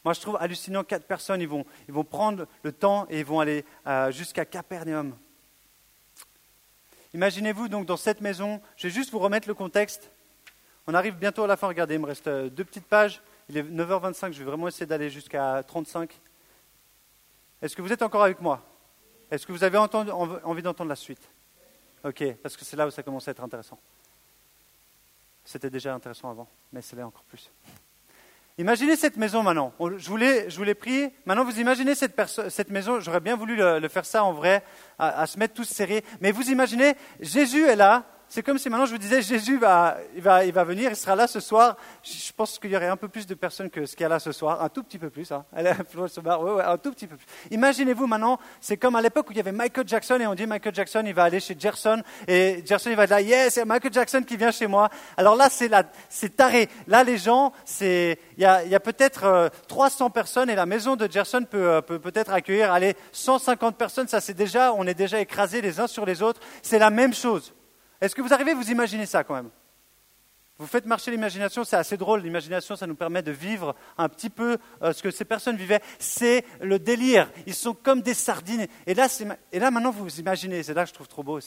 Moi, je trouve hallucinant, quatre personnes, ils vont, ils prendre le temps et ils vont aller euh, jusqu'à Capernaum. Imaginez-vous donc dans cette maison, je vais juste vous remettre le contexte. On arrive bientôt à la fin, regardez, il me reste euh, deux petites pages. Il est 9h25, je vais vraiment essayer d'aller jusqu'à 35. Est-ce que vous êtes encore avec moi? Est-ce que vous avez envie d'entendre la suite? Ok, parce que c'est là où ça commence à être intéressant. C'était déjà intéressant avant, mais c'est là encore plus. Imaginez cette maison maintenant. Je vous l'ai, pris. Maintenant, vous imaginez cette, cette maison. J'aurais bien voulu le, faire ça en vrai, à, à, se mettre tous serrés. Mais vous imaginez, Jésus est là, c'est comme si maintenant je vous disais, Jésus va, il va, il va venir, il sera là ce soir. Je pense qu'il y aurait un peu plus de personnes que ce qu'il y a là ce soir, un tout petit peu plus. Hein. Un peu plus. Imaginez-vous maintenant, c'est comme à l'époque où il y avait Michael Jackson et on dit Michael Jackson, il va aller chez Gerson et Gerson il va dire yes, c'est Michael Jackson qui vient chez moi. Alors là c'est c'est taré. Là les gens, c'est, il y a, peut-être 300 euh, personnes et la maison de Gerson peut, euh, peut peut-être accueillir, allez, 150 personnes. Ça c'est déjà, on est déjà écrasés les uns sur les autres. C'est la même chose. Est-ce que vous arrivez à vous imaginer ça quand même? Vous faites marcher l'imagination, c'est assez drôle. L'imagination, ça nous permet de vivre un petit peu euh, ce que ces personnes vivaient. C'est le délire. Ils sont comme des sardines. Et là, et là maintenant, vous vous imaginez, c'est là que je trouve trop beau.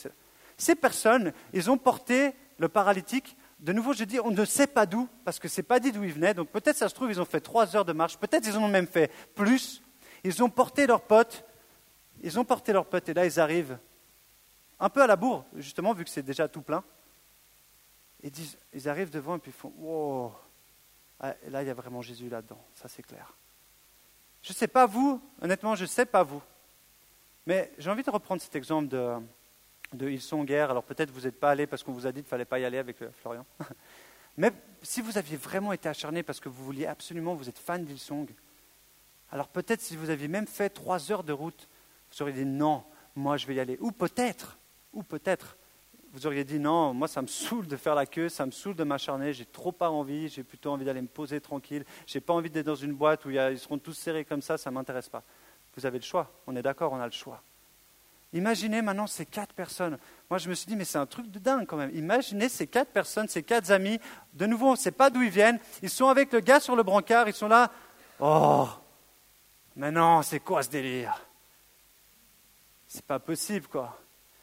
Ces personnes, ils ont porté le paralytique. De nouveau, je dis, on ne sait pas d'où, parce que ce n'est pas dit d'où ils venaient. Donc peut-être, ça se trouve, ils ont fait trois heures de marche. Peut-être, ils en ont même fait plus. Ils ont porté leur pote. Ils ont porté leur pote. Et là, ils arrivent un peu à la bourre, justement, vu que c'est déjà tout plein. Ils, ils arrivent devant et puis ils font Wow ah, Là, il y a vraiment Jésus là-dedans, ça c'est clair. Je ne sais pas vous, honnêtement, je ne sais pas vous. Mais j'ai envie de reprendre cet exemple de, de Ils sont. Alors peut-être vous n'êtes pas allé parce qu'on vous a dit qu'il ne fallait pas y aller avec euh, Florian. Mais si vous aviez vraiment été acharné parce que vous vouliez absolument, vous êtes fan d'Ilsong, alors peut-être si vous aviez même fait trois heures de route, vous auriez dit non, moi je vais y aller. Ou peut-être, ou peut-être, vous auriez dit non, moi ça me saoule de faire la queue, ça me saoule de m'acharner, j'ai trop pas envie, j'ai plutôt envie d'aller me poser tranquille, j'ai pas envie d'être dans une boîte où ils seront tous serrés comme ça, ça m'intéresse pas. Vous avez le choix, on est d'accord, on a le choix. Imaginez maintenant ces quatre personnes. Moi, je me suis dit, mais c'est un truc de dingue quand même. Imaginez ces quatre personnes, ces quatre amis. De nouveau, on ne sait pas d'où ils viennent. Ils sont avec le gars sur le brancard. Ils sont là. Oh, mais non, c'est quoi ce délire? C'est pas possible, quoi.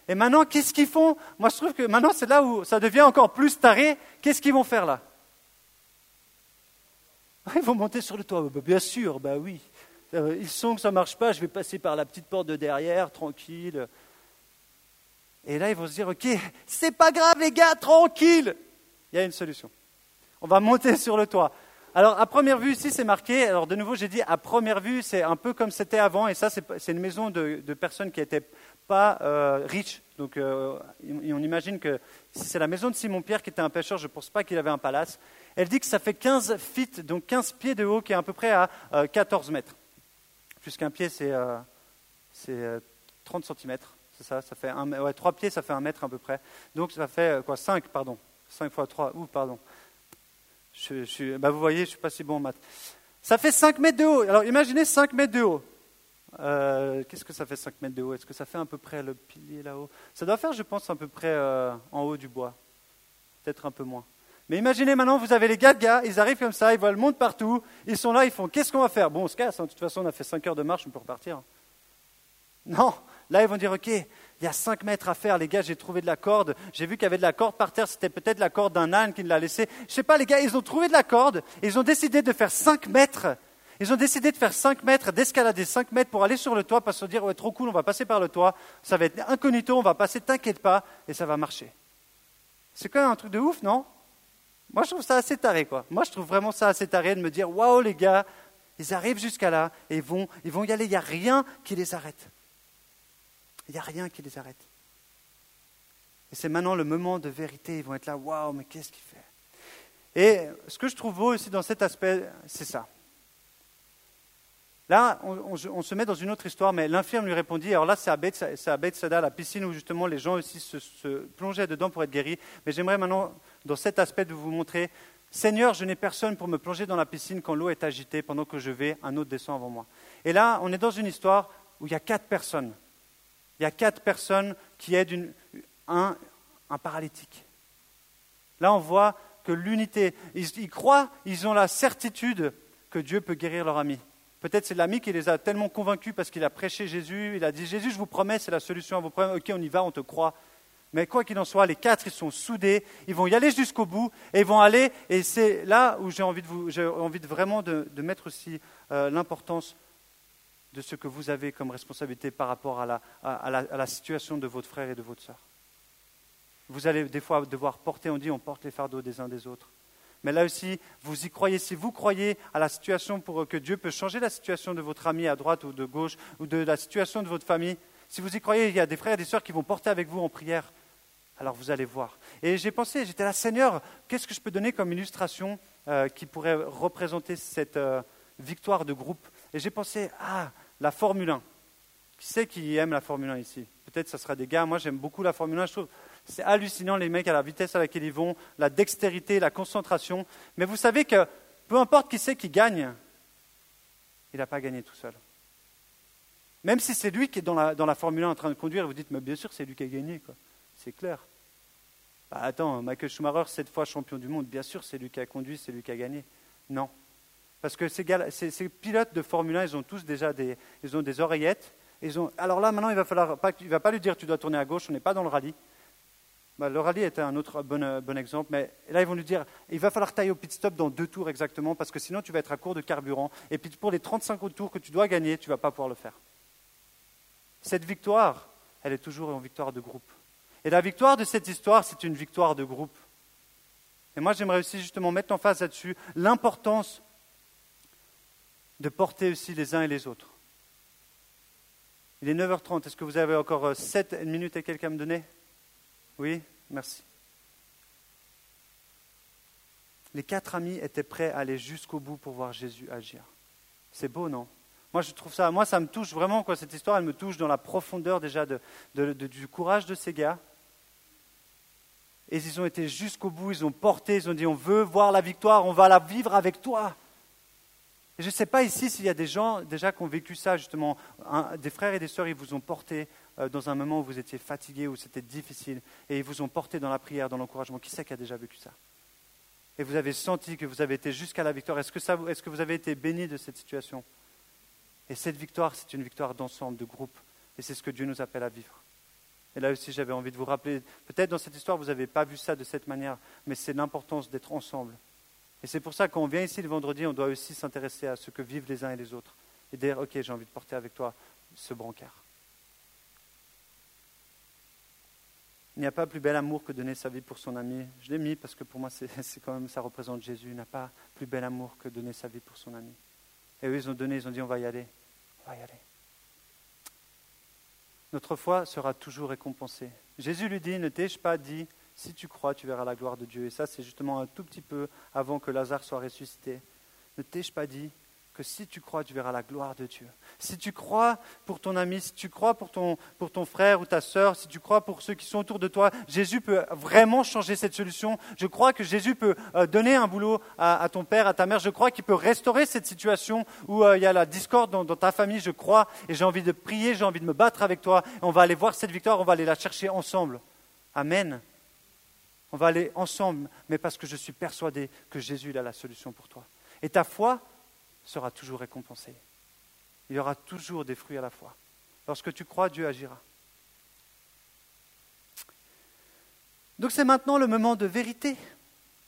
Et maintenant, qu'est-ce qu'ils font? Moi, je trouve que maintenant, c'est là où ça devient encore plus taré. Qu'est-ce qu'ils vont faire là? Ils vont monter sur le toit. Bah, bien sûr, bah oui. Euh, ils sont que ça ne marche pas, je vais passer par la petite porte de derrière, tranquille. Et là, ils vont se dire, ok, c'est pas grave les gars, tranquille. Il y a une solution. On va monter sur le toit. Alors, à première vue, ici, c'est marqué. Alors, de nouveau, j'ai dit, à première vue, c'est un peu comme c'était avant. Et ça, c'est une maison de, personnes qui n'étaient pas euh, riches. Donc, euh, on imagine que si c'est la maison de Simon-Pierre qui était un pêcheur, je ne pense pas qu'il avait un palace. Elle dit que ça fait 15 feet, donc 15 pieds de haut, qui est à peu près à 14 mètres plus qu'un pied, c'est 30 cm. C'est ça, ça fait un, ouais, 3 pieds, ça fait un mètre à peu près. Donc ça fait euh, quoi 5, pardon. 5 fois 3, ou pardon. Bah vous voyez, je ne suis pas si bon en maths. Ça fait 5 mètres de haut. Alors imaginez 5 mètres de haut. Euh, qu'est-ce que ça fait 5 mètres de haut? Est-ce que ça fait à peu près le pilier là-haut? Ça doit faire, je pense, à peu près euh, en haut du bois. Peut-être un peu moins. Mais imaginez maintenant, vous avez les gars de gars, ils arrivent comme ça, ils voient le monde partout, ils sont là, ils font qu'est-ce qu'on va faire? Bon, on se casse, hein. de toute façon, on a fait 5 heures de marche, on peut repartir. Non, là, ils vont dire ok, il y a 5 mètres à faire, les gars, j'ai trouvé de la corde, j'ai vu qu'il y avait de la corde par terre, c'était peut-être la corde d'un âne qui l'a laissé. Je sais pas, les gars, ils ont trouvé de la corde, ils ont décidé de faire 5 mètres. Ils ont décidé de faire 5 mètres, d'escalader 5 mètres pour aller sur le toit, parce qu'ils se dire, ouais, trop cool, on va passer par le toit, ça va être incognito, on va passer, t'inquiète pas, et ça va marcher. C'est quand même un truc de ouf, non? Moi, je trouve ça assez taré, quoi. Moi, je trouve vraiment ça assez taré de me dire, waouh, les gars, ils arrivent jusqu'à là et vont, ils vont y aller. Il n'y a rien qui les arrête. Il n'y a rien qui les arrête. Et c'est maintenant le moment de vérité. Ils vont être là, waouh, mais qu'est-ce qu'il fait? Et ce que je trouve beau aussi dans cet aspect, c'est ça. Là, on, se met dans une autre histoire, mais l'infirme lui répondit, alors là c'est à Beth Sada, la piscine où justement les gens aussi se, se plongeaient dedans pour être guéris, mais j'aimerais maintenant dans cet aspect de vous montrer, Seigneur, je n'ai personne pour me plonger dans la piscine quand l'eau est agitée pendant que je vais, un autre descend avant moi. Et là, on est dans une histoire où il y a quatre personnes. Il y a quatre personnes qui aident un, paralytique. Là, on voit que l'unité, ils, croient, ils ont la certitude que Dieu peut guérir leur ami. Peut-être c'est l'ami qui les a tellement convaincus parce qu'il a prêché Jésus, il a dit Jésus, je vous promets, c'est la solution à vos problèmes. Ok, on y va, on te croit. Mais quoi qu'il en soit, les quatre, ils sont soudés, ils vont y aller jusqu'au bout, et ils vont aller, et c'est là où j'ai envie, vraiment de, mettre aussi euh, l'importance de ce que vous avez comme responsabilité par rapport à la, situation de votre frère et de votre sœur. Vous allez des fois devoir porter, on dit, on porte les fardeaux des uns des autres. Mais là aussi, vous y croyez. Si vous croyez à la situation pour que Dieu peut changer la situation de votre ami à droite ou de gauche, ou de la situation de votre famille, si vous y croyez, il y a des frères et des sœurs qui vont porter avec vous en prière alors vous allez voir. Et j'ai pensé, j'étais là, Seigneur, qu'est-ce que je peux donner comme illustration euh, qui pourrait représenter cette euh, victoire de groupe? Et j'ai pensé, ah, la Formule 1. Qui c'est qui aime la Formule 1 ici? Peut-être ce sera des gars, moi j'aime beaucoup la Formule 1, je trouve c'est hallucinant les mecs à la vitesse à laquelle ils vont, la dextérité, la concentration. Mais vous savez que peu importe qui c'est qui gagne, il n'a pas gagné tout seul. Même si c'est lui qui est dans la, dans Formule 1 en train de conduire, vous dites, mais bien sûr c'est lui qui a gagné. Quoi c'est clair. Bah, attends, Michael Schumacher, sept fois champion du monde, bien sûr, c'est lui qui a conduit, c'est lui qui a gagné. Non. Parce que ces, pilotes de Formule 1, ils ont tous déjà des, ils ont des oreillettes. Alors là, maintenant, il va va pas lui dire tu dois tourner à gauche, on n'est pas dans le rallye. Bah, le rallye était un autre bon, bon, exemple, mais là, ils vont lui dire il va falloir tailler au pit stop dans deux tours exactement, parce que sinon, tu vas être à court de carburant. Et puis, pour les 35 autres tours que tu dois gagner, tu ne vas pas pouvoir le faire. Cette victoire, elle est toujours une victoire de groupe. Et la victoire de cette histoire, c'est une victoire de groupe. Et moi, j'aimerais aussi justement mettre en face là-dessus l'importance de porter aussi les uns et les autres. Il est 9h30. Est-ce que vous avez encore 7 euh, minutes et quelques à me donner? Oui? Merci. Les quatre amis étaient prêts à aller jusqu'au bout pour voir Jésus agir. C'est beau, non? Moi, je trouve ça, moi, ça me touche vraiment, cette histoire, elle me touche dans la profondeur déjà du courage de ces gars, et ils ont été jusqu'au bout, ils ont porté, ils ont dit on veut voir la victoire, on va la vivre avec toi. Et je ne sais pas ici s'il y a des gens déjà qui ont vécu ça, justement, des frères et des sœurs, ils vous ont porté euh, dans un moment où vous étiez fatigué, où c'était difficile, et ils vous ont porté dans la prière, dans l'encouragement. Qui c'est qui a déjà vécu ça? Et vous avez senti que vous avez été jusqu'à la victoire. Est-ce que, est-ce que vous avez été béni de cette situation? Et cette victoire, c'est une victoire d'ensemble, de groupe, et c'est ce que Dieu nous appelle à vivre. Et là aussi, j'avais envie de vous rappeler, peut-être dans cette histoire, vous n'avez pas vu ça de cette manière, mais c'est l'importance d'être ensemble. Et c'est pour ça qu'on vient ici le vendredi, on doit aussi s'intéresser à ce que vivent les uns et les autres. Et dire, OK, j'ai envie de porter avec toi ce brancard. Il n'y a pas plus bel amour que donner sa vie pour son ami. Je l'ai mis parce que pour moi, c'est quand même, ça représente Jésus. Il n'a pas plus bel amour que donner sa vie pour son ami. Et eux, ils ont donné, ils ont dit, on va y aller. On va y aller. Notre foi sera toujours récompensée. Jésus lui dit, ne t'ai-je pas dit, si tu crois, tu verras la gloire de Dieu. Et ça, c'est justement un tout petit peu avant que Lazare soit ressuscité. Ne t'ai-je pas dit, que si tu crois, tu verras la gloire de Dieu? Si tu crois pour ton ami, si tu crois pour ton, pour ton frère ou ta sœur, si tu crois pour ceux qui sont autour de toi, Jésus peut vraiment changer cette solution. Je crois que Jésus peut euh, donner un boulot à, ton père, à ta mère. Je crois qu'il peut restaurer cette situation où euh, il y a la discorde dans, ta famille. Je crois et j'ai envie de prier, j'ai envie de me battre avec toi. on va aller voir cette victoire, on va aller la chercher ensemble. Amen. On va aller ensemble, mais parce que je suis persuadé que Jésus a la solution pour toi. Et ta foi, sera toujours récompensé. Il y aura toujours des fruits à la fois. Lorsque tu crois, Dieu agira. Donc c'est maintenant le moment de vérité.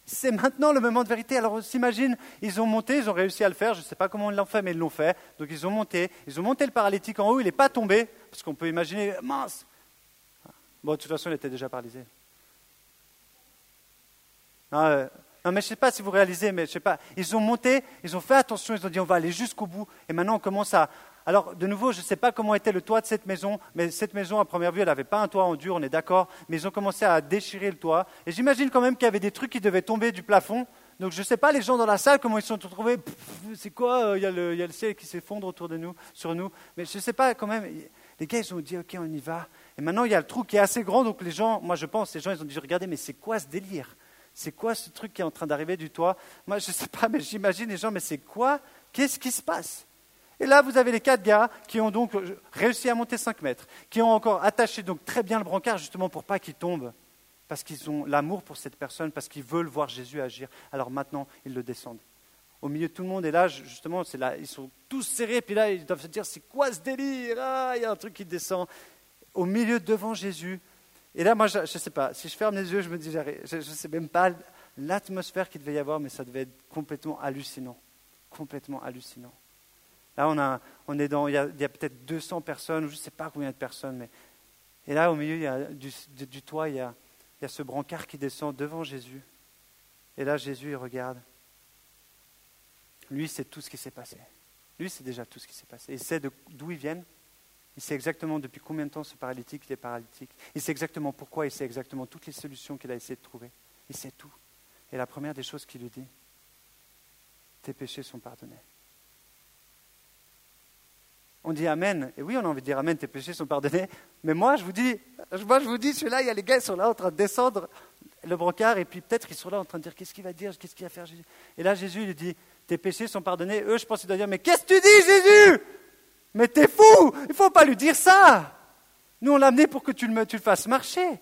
C'est maintenant le moment de vérité. Alors on s'imagine, ils ont monté, ils ont réussi à le faire. Je ne sais pas comment ils l'ont fait, mais ils l'ont fait. Donc ils ont monté, ils ont monté le paralytique en haut. Il n'est pas tombé, parce qu'on peut imaginer, mince. Bon, de toute façon, il était déjà paralysé. Euh, non, mais je ne sais pas si vous réalisez, mais je sais pas. Ils ont monté, ils ont fait attention, ils ont dit on va aller jusqu'au bout. Et maintenant, on commence à. Alors, de nouveau, je ne sais pas comment était le toit de cette maison, mais cette maison, à première vue, elle n'avait pas un toit en dur, on est d'accord. Mais ils ont commencé à déchirer le toit. Et j'imagine quand même qu'il y avait des trucs qui devaient tomber du plafond. Donc, je ne sais pas, les gens dans la salle, comment ils se sont retrouvés. C'est quoi euh, Il y, il y a le ciel qui s'effondre autour de nous, sur nous. Mais je ne sais pas, quand même. Les gars, ils ont dit ok, on y va. Et maintenant, il y a le trou qui est assez grand, donc les gens, moi je pense, les gens, ils ont dit regardez, mais c'est quoi ce délire? C'est quoi ce truc qui est en train d'arriver du toit? Moi, je ne sais pas, mais j'imagine les gens, mais c'est quoi? Qu'est-ce qui se passe? Et là, vous avez les quatre gars qui ont donc réussi à monter 5 mètres, qui ont encore attaché donc très bien le brancard, justement pour pas qu'il tombe, parce qu'ils ont l'amour pour cette personne, parce qu'ils veulent voir Jésus agir. Alors maintenant, ils le descendent. Au milieu de tout le monde, et là, justement, c'est là, ils sont tous serrés, puis là, ils doivent se dire, c'est quoi ce délire? Ah, il y a un truc qui descend. Au milieu, devant Jésus, et là, moi, je ne sais pas, si je ferme les yeux, je me dis, je ne sais même pas l'atmosphère qu'il devait y avoir, mais ça devait être complètement hallucinant. Complètement hallucinant. Là, on, a, on est dans, il y a, peut-être 200 personnes, je ne sais pas combien de personnes, mais. Et là, au milieu du, du, toit, il y, a, il y a ce brancard qui descend devant Jésus. Et là, Jésus, il regarde. Lui, c'est tout ce qui s'est passé. Lui, c'est déjà tout ce qui s'est passé. Il sait d'où ils viennent, il sait exactement depuis combien de temps ce paralytique il est paralytique. Il sait exactement pourquoi, il sait exactement toutes les solutions qu'il a essayé de trouver. Il sait tout. Et la première des choses qu'il lui dit, tes péchés sont pardonnés. On dit Amen. Et oui, on a envie de dire Amen, tes péchés sont pardonnés. Mais moi, je vous dis, moi, je vous dis, celui-là, il y a les gars, qui sont là en train de descendre le brancard, et puis peut-être ils sont là en train de dire, qu'est-ce qu'il va dire, qu'est-ce qu'il va faire? Jésus Et là, Jésus, il dit, tes péchés sont pardonnés. Eux, je pense qu'ils doivent dire, mais qu'est-ce que tu dis, Jésus? Mais t'es fou Il ne faut pas lui dire ça Nous, on l'a amené pour que tu le, fasses marcher.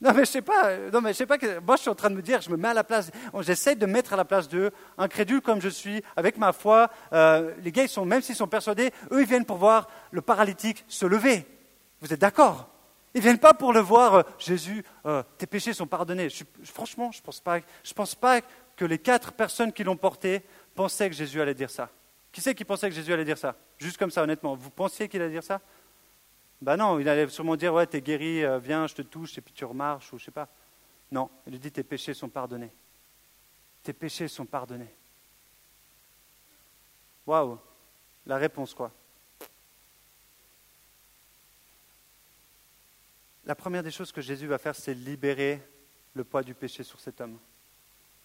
Non, mais je sais pas. Non, sais pas. Que, moi, je suis en train de me dire, je me mets à la place. J'essaie de mettre à la place d'eux, incrédule comme je suis, avec ma foi. Euh, les gars, sont, même s'ils sont persuadés, eux, ils viennent pour voir le paralytique se lever. Vous êtes d'accord? Ils viennent pas pour le voir. Euh, Jésus, euh, tes péchés sont pardonnés. franchement, je pense pense pas que les quatre personnes qui l'ont porté pensaient que Jésus allait dire ça. Qui c'est qui pensait que Jésus allait dire ça? Juste comme ça, honnêtement. Vous pensiez qu'il allait dire ça? Ben non, il allait sûrement dire Ouais, t'es guéri, euh, viens, je te touche, et puis tu remarches, ou je sais pas. Non, il lui dit Tes péchés sont pardonnés. Tes péchés sont pardonnés. Waouh La réponse, quoi La première des choses que Jésus va faire, c'est libérer le poids du péché sur cet homme.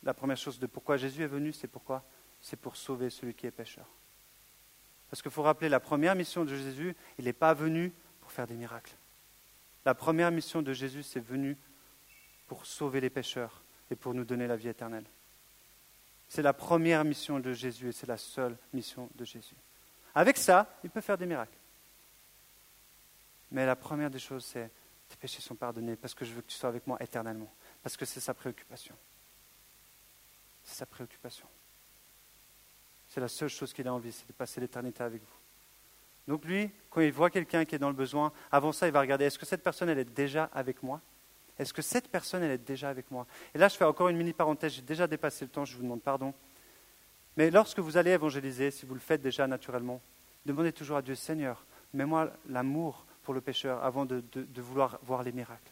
La première chose de pourquoi Jésus est venu, c'est pourquoi? C'est pour sauver celui qui est pécheur. Parce qu'il faut rappeler, la première mission de Jésus, il n'est pas venu pour faire des miracles. La première mission de Jésus, c'est venu pour sauver les pécheurs et pour nous donner la vie éternelle. C'est la première mission de Jésus et c'est la seule mission de Jésus. Avec ça, il peut faire des miracles. Mais la première des choses, c'est tes péchés sont pardonnés parce que je veux que tu sois avec moi éternellement. Parce que c'est sa préoccupation. C'est sa préoccupation. C'est la seule chose qu'il a envie, c'est de passer l'éternité avec vous. Donc lui, quand il voit quelqu'un qui est dans le besoin, avant ça, il va regarder, est-ce que cette personne, elle est déjà avec moi? Est-ce que cette personne, elle est déjà avec moi? Et là, je fais encore une mini parenthèse, j'ai déjà dépassé le temps, je vous demande pardon. Mais lorsque vous allez évangéliser, si vous le faites déjà naturellement, demandez toujours à Dieu, Seigneur, mets-moi l'amour pour le pécheur avant de, de vouloir voir les miracles.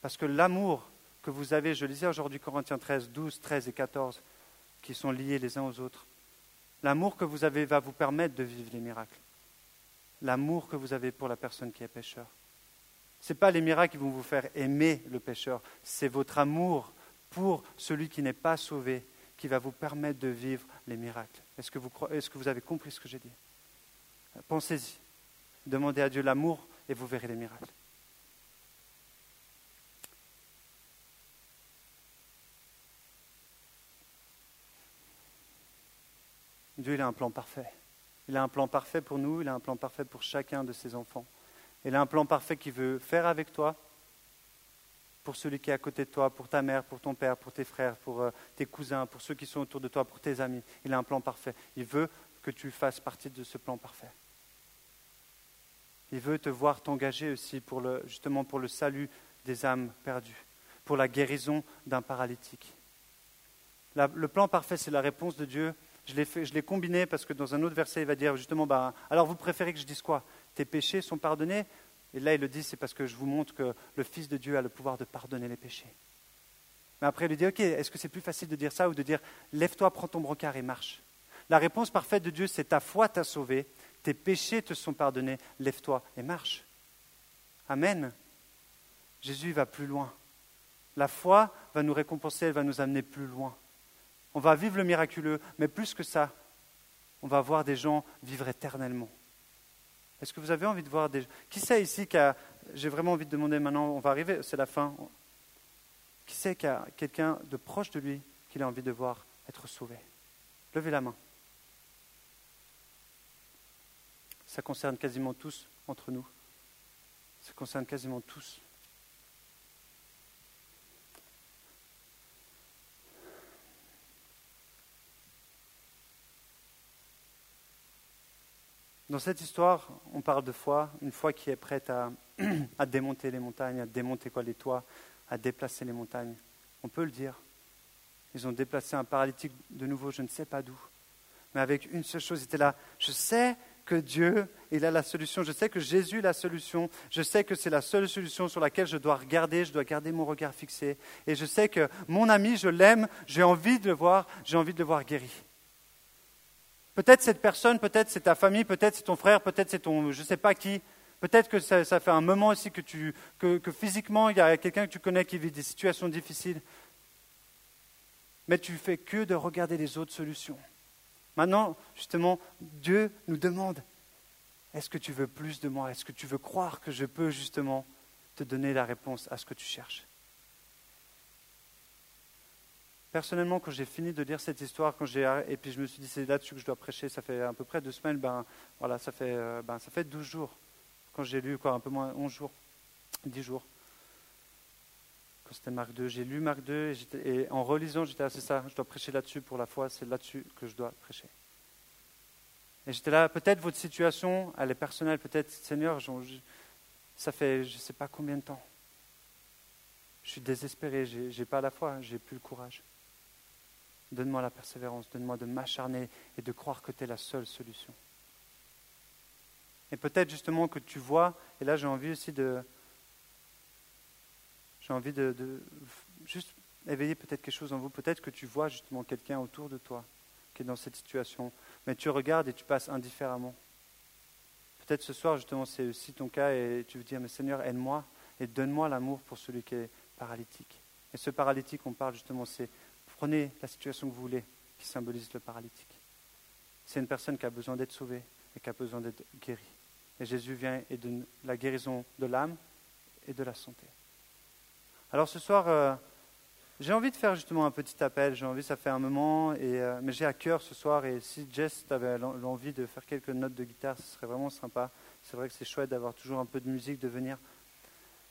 Parce que l'amour que vous avez, je lisais aujourd'hui Corinthiens 13, 12, 13 et 14, qui sont liés les uns aux autres. L'amour que vous avez va vous permettre de vivre les miracles. L'amour que vous avez pour la personne qui est pécheur. Ce n'est pas les miracles qui vont vous faire aimer le pécheur, c'est votre amour pour celui qui n'est pas sauvé qui va vous permettre de vivre les miracles. Est-ce que vous, est-ce que vous avez compris ce que j'ai dit? Pensez-y. Demandez à Dieu l'amour et vous verrez les miracles. Dieu il a un plan parfait. Il a un plan parfait pour nous, il a un plan parfait pour chacun de ses enfants. Il a un plan parfait qu'il veut faire avec toi, pour celui qui est à côté de toi, pour ta mère, pour ton père, pour tes frères, pour euh, tes cousins, pour ceux qui sont autour de toi, pour tes amis. Il a un plan parfait. Il veut que tu fasses partie de ce plan parfait. Il veut te voir t'engager aussi pour le, justement pour le salut des âmes perdues, pour la guérison d'un paralytique. le plan parfait, c'est la réponse de Dieu je l'ai combiné parce que dans un autre verset, il va dire justement, bah, alors vous préférez que je dise quoi? Tes péchés sont pardonnés? Et là, il le dit, c'est parce que je vous montre que le Fils de Dieu a le pouvoir de pardonner les péchés. Mais après, il lui dit, ok, est-ce que c'est plus facile de dire ça ou de dire, lève-toi, prends ton brocard et marche? La réponse parfaite de Dieu, c'est ta foi t'a sauvé, tes péchés te sont pardonnés, lève-toi et marche. Amen. Jésus va plus loin. La foi va nous récompenser, elle va nous amener plus loin. On va vivre le miraculeux, mais plus que ça, on va voir des gens vivre éternellement. Est-ce que vous avez envie de voir des gens Qui sait ici qui a... J'ai vraiment envie de demander maintenant, on va arriver, c'est la fin. Qui sait qu'il y a quelqu'un de proche de lui qu'il a envie de voir être sauvé? Levez la main. Ça concerne quasiment tous entre nous. Ça concerne quasiment tous. Dans cette histoire, on parle de foi, une foi qui est prête à, démonter les montagnes, à démonter quoi les toits, à déplacer les montagnes. On peut le dire. Ils ont déplacé un paralytique de nouveau, je ne sais pas d'où. Mais avec une seule chose, il était là. Je sais que Dieu, il a la solution. Je sais que Jésus a la solution. Je sais que c'est la seule solution sur laquelle je dois regarder. Je dois garder mon regard fixé. Et je sais que mon ami, je l'aime. J'ai envie de le voir. J'ai envie de le voir guéri. Peut-être cette personne, peut-être c'est ta famille, peut-être c'est ton frère, peut-être c'est ton je ne sais pas qui. Peut-être que ça, fait un moment aussi que, tu, que, que physiquement, il y a quelqu'un que tu connais qui vit des situations difficiles. Mais tu fais que de regarder les autres solutions. Maintenant, justement, Dieu nous demande, est-ce que tu veux plus de moi? Est-ce que tu veux croire que je peux justement te donner la réponse à ce que tu cherches? Personnellement, quand j'ai fini de lire cette histoire, quand j'ai et puis je me suis dit c'est là-dessus que je dois prêcher, ça fait à peu près deux semaines, ben voilà, ça fait euh, ben, ça fait 12 jours. Quand j'ai lu quoi, un peu moins 11 jours, 10 jours. Quand c'était Marc 2, j'ai lu Marc 2 et, en relisant, j'étais là, c'est ça, je dois prêcher là-dessus pour la foi, c'est là-dessus que je dois prêcher. Et j'étais là, peut-être votre situation, elle est personnelle, peut-être, Seigneur, ça fait je sais pas combien de temps. Je suis désespéré, j'ai, pas la foi, j'ai plus le courage. Donne-moi la persévérance, donne-moi de m'acharner et de croire que tu es la seule solution. Et peut-être justement que tu vois, et là j'ai envie aussi de... J'ai envie de, juste éveiller peut-être quelque chose en vous. Peut-être que tu vois justement quelqu'un autour de toi qui est dans cette situation, mais tu regardes et tu passes indifféremment. Peut-être ce soir justement c'est aussi ton cas et tu veux dire, mais Seigneur, aide-moi et donne-moi l'amour pour celui qui est paralytique. Et ce paralytique, on parle justement, c'est Prenez la situation que vous voulez, qui symbolise le paralytique. C'est une personne qui a besoin d'être sauvée et qui a besoin d'être guérie. Et Jésus vient et donne la guérison de l'âme et de la santé. Alors ce soir, euh, j'ai envie de faire justement un petit appel. J'ai envie, ça fait un moment, euh, mais j'ai à cœur ce soir. Et si Jess avait l'envie de faire quelques notes de guitare, ce serait vraiment sympa. C'est vrai que c'est chouette d'avoir toujours un peu de musique, de venir.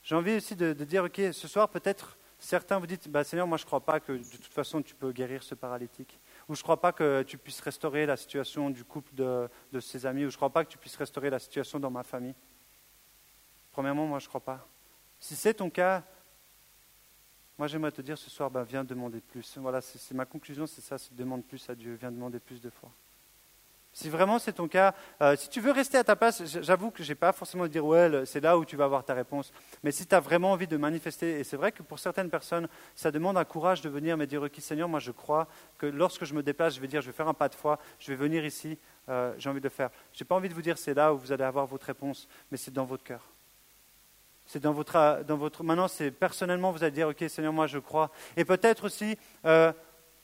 J'ai envie aussi de dire, ok, ce soir peut-être Certains vous dites, bah, Seigneur, moi je ne crois pas que de toute façon tu peux guérir ce paralytique. ou je ne crois pas que tu puisses restaurer la situation du couple de, ses amis, ou je ne crois pas que tu puisses restaurer la situation dans ma famille. Premièrement, moi, je ne crois pas. Si c'est ton cas, moi, j'aimerais te dire ce soir, ben, viens demander plus. Voilà, c'est ma conclusion, c'est ça, c'est demande plus à Dieu, viens demander plus de foi. Si vraiment c'est ton cas, euh, si tu veux rester à ta place, j'avoue que je n'ai pas forcément de dire ouais, c'est là où tu vas avoir ta réponse. Mais si tu as vraiment envie de manifester, et c'est vrai que pour certaines personnes, ça demande un courage de venir me dire ok Seigneur, moi je crois que lorsque je me déplace, je vais dire je vais faire un pas de foi, je vais venir ici, euh, j'ai envie de le faire. Je n'ai pas envie de vous dire c'est là où vous allez avoir votre réponse, mais c'est dans votre cœur. C'est dans votre, dans votre. Maintenant, c'est personnellement, vous allez dire, ok, Seigneur, moi, je crois. Et peut-être aussi, euh,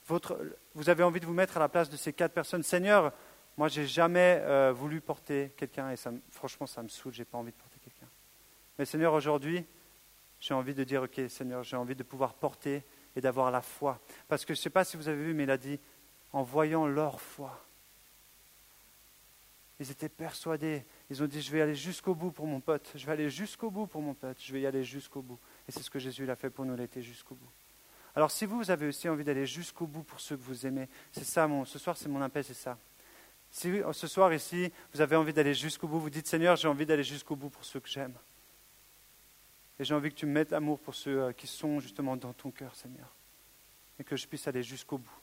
votre, vous avez envie de vous mettre à la place de ces quatre personnes. Seigneur, moi, j'ai jamais euh, voulu porter quelqu'un, et franchement, ça me saoule. J'ai pas envie de porter quelqu'un. Mais Seigneur, aujourd'hui, j'ai envie de dire, ok, Seigneur, j'ai envie de pouvoir porter et d'avoir la foi. Parce que je ne sais pas si vous avez vu, mais il a dit, en voyant leur foi, ils étaient persuadés. Ils ont dit, je vais aller jusqu'au bout pour mon pote. Je vais aller jusqu'au bout pour mon pote. Je vais y aller jusqu'au bout. Et c'est ce que Jésus a fait pour nous, il été jusqu'au bout. Alors si vous, avez aussi envie d'aller jusqu'au bout pour ceux que vous aimez, c'est ça, mon, ce soir c'est mon appel, c'est ça. Si ce soir ici, vous avez envie d'aller jusqu'au bout, vous dites Seigneur, j'ai envie d'aller jusqu'au bout pour ceux que j'aime. Et j'ai envie que tu me mettes amour pour ceux euh, qui sont justement dans ton cœur, Seigneur. Et que je puisse aller jusqu'au bout.